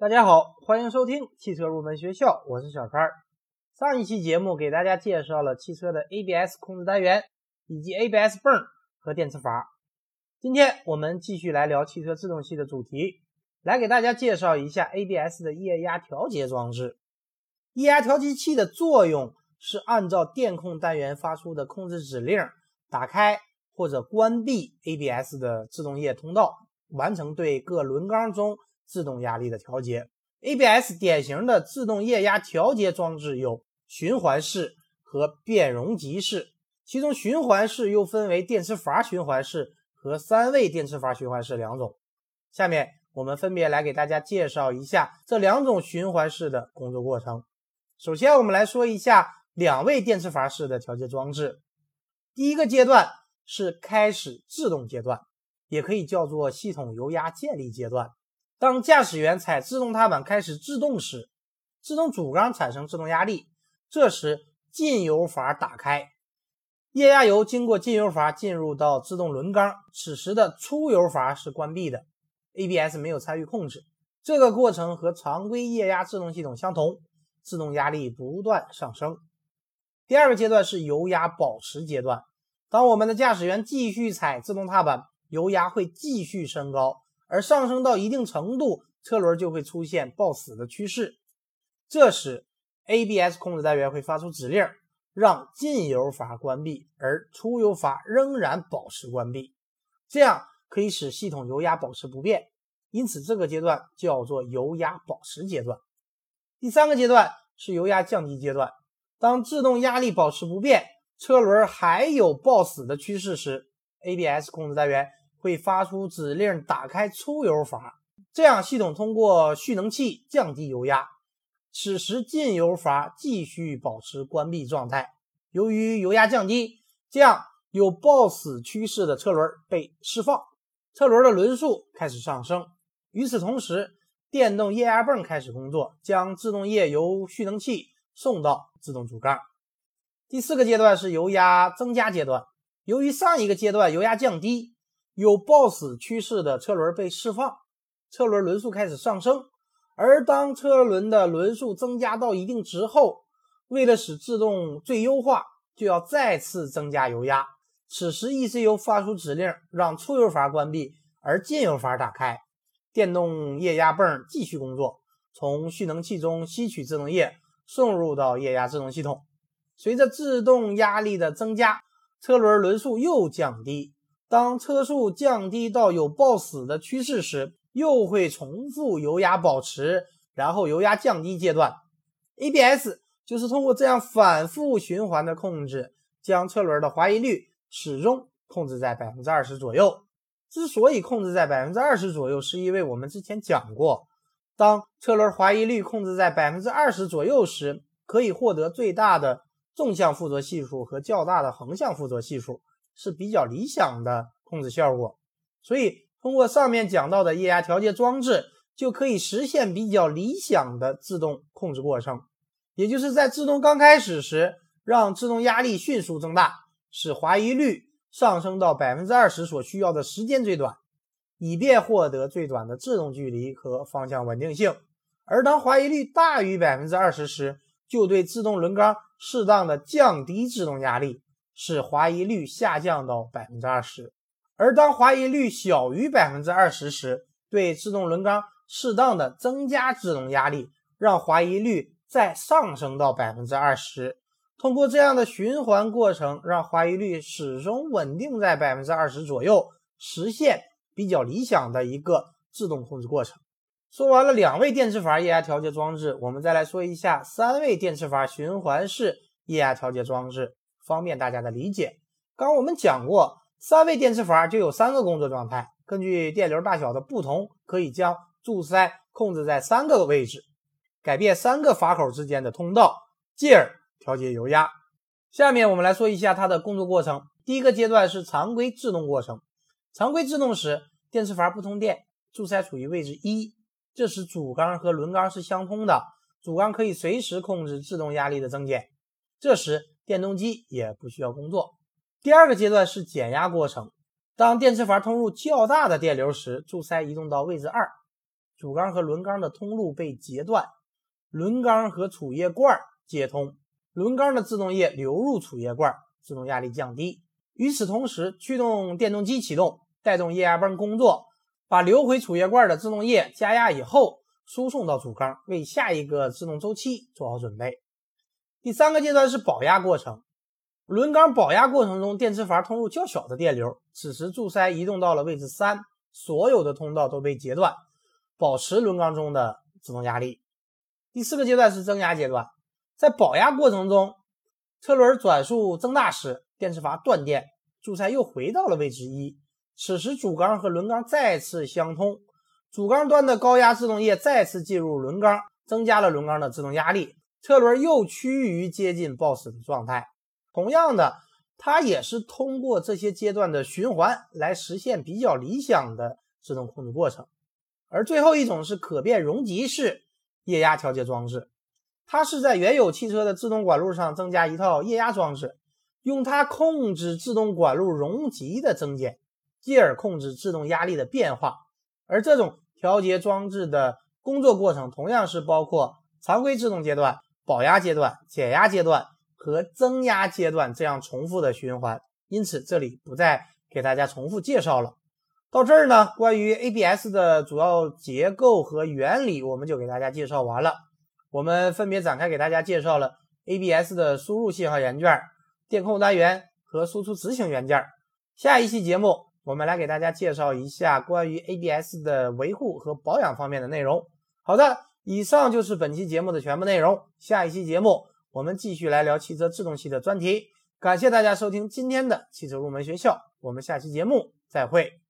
大家好，欢迎收听汽车入门学校，我是小川。上一期节目给大家介绍了汽车的 ABS 控制单元以及 ABS 泵和电磁阀。今天我们继续来聊汽车制动系的主题，来给大家介绍一下 ABS 的液压调节装置。液压调节器的作用是按照电控单元发出的控制指令，打开或者关闭 ABS 的制动液通道，完成对各轮缸中自动压力的调节。ABS 典型的自动液压调节装置有。循环式和变容级式，其中循环式又分为电磁阀循环式和三位电磁阀循环式两种。下面我们分别来给大家介绍一下这两种循环式的工作过程。首先，我们来说一下两位电磁阀式的调节装置。第一个阶段是开始制动阶段，也可以叫做系统油压建立阶段。当驾驶员踩制动踏板开始制动时，制动主缸产生制动压力。这时进油阀打开，液压油经过进油阀进入到制动轮缸，此时的出油阀是关闭的，ABS 没有参与控制。这个过程和常规液压制动系统相同，制动压力不断上升。第二个阶段是油压保持阶段，当我们的驾驶员继续踩制动踏板，油压会继续升高，而上升到一定程度，车轮就会出现抱死的趋势。这时。ABS 控制单元会发出指令，让进油阀关闭，而出油阀仍然保持关闭，这样可以使系统油压保持不变。因此，这个阶段叫做油压保持阶段。第三个阶段是油压降低阶段。当制动压力保持不变，车轮还有抱死的趋势时，ABS 控制单元会发出指令，打开出油阀，这样系统通过蓄能器降低油压。此时进油阀继续保持关闭状态，由于油压降低，这样有抱死趋势的车轮被释放，车轮的轮速开始上升。与此同时，电动液压泵开始工作，将制动液由蓄能器送到制动主缸。第四个阶段是油压增加阶段，由于上一个阶段油压降低，有抱死趋势的车轮被释放，车轮轮速开始上升。而当车轮的轮速增加到一定值后，为了使制动最优化，就要再次增加油压。此时 ECU 发出指令，让出油阀关闭，而进油阀打开，电动液压泵继续工作，从蓄能器中吸取制动液，送入到液压制动系统。随着制动压力的增加，车轮轮速又降低。当车速降低到有抱死的趋势时，又会重复油压保持，然后油压降低阶段。ABS 就是通过这样反复循环的控制，将车轮的滑移率始终控制在百分之二十左右。之所以控制在百分之二十左右，是因为我们之前讲过，当车轮滑移率控制在百分之二十左右时，可以获得最大的纵向附着系数和较大的横向附着系数，是比较理想的控制效果。所以。通过上面讲到的液压调节装置，就可以实现比较理想的自动控制过程。也就是在制动刚开始时，让制动压力迅速增大，使滑移率上升到百分之二十所需要的时间最短，以便获得最短的制动距离和方向稳定性。而当滑移率大于百分之二十时，就对制动轮缸适当的降低制动压力，使滑移率下降到百分之二十。而当滑移率小于百分之二十时，对制动轮缸适当的增加制动压力，让滑移率再上升到百分之二十。通过这样的循环过程，让滑移率始终稳定在百分之二十左右，实现比较理想的一个制动控制过程。说完了两位电磁阀液压调节装置，我们再来说一下三位电磁阀循环式液压调节装置，方便大家的理解。刚我们讲过。三位电磁阀就有三个工作状态，根据电流大小的不同，可以将柱塞控制在三个位置，改变三个阀口之间的通道，进而调节油压。下面我们来说一下它的工作过程。第一个阶段是常规制动过程。常规制动时，电磁阀不通电，柱塞处于位置一，这时主缸和轮缸是相通的，主缸可以随时控制制动压力的增减，这时电动机也不需要工作。第二个阶段是减压过程。当电磁阀通入较大的电流时，柱塞移动到位置二，主缸和轮缸的通路被截断，轮缸和储液罐接通，轮缸的制动液流入储液罐，制动压力降低。与此同时，驱动电动机启动，带动液压泵工作，把流回储液罐的制动液加压以后输送到主缸，为下一个制动周期做好准备。第三个阶段是保压过程。轮缸保压过程中，电磁阀通入较小的电流，此时柱塞移动到了位置三，所有的通道都被截断，保持轮缸中的制动压力。第四个阶段是增压阶段，在保压过程中，车轮转速增大时，电磁阀断电，柱塞又回到了位置一，此时主缸和轮缸再次相通，主缸端的高压制动液再次进入轮缸，增加了轮缸的制动压力，车轮又趋于接近抱死的状态。同样的，它也是通过这些阶段的循环来实现比较理想的制动控制过程。而最后一种是可变容积式液压调节装置，它是在原有汽车的制动管路上增加一套液压装置，用它控制制动管路容积的增减，继而控制制动压力的变化。而这种调节装置的工作过程同样是包括常规制动阶段、保压阶段、减压阶段。和增压阶段这样重复的循环，因此这里不再给大家重复介绍了。到这儿呢，关于 ABS 的主要结构和原理，我们就给大家介绍完了。我们分别展开给大家介绍了 ABS 的输入信号元件、电控单元和输出执行元件。下一期节目，我们来给大家介绍一下关于 ABS 的维护和保养方面的内容。好的，以上就是本期节目的全部内容。下一期节目。我们继续来聊汽车制动系的专题，感谢大家收听今天的汽车入门学校，我们下期节目再会。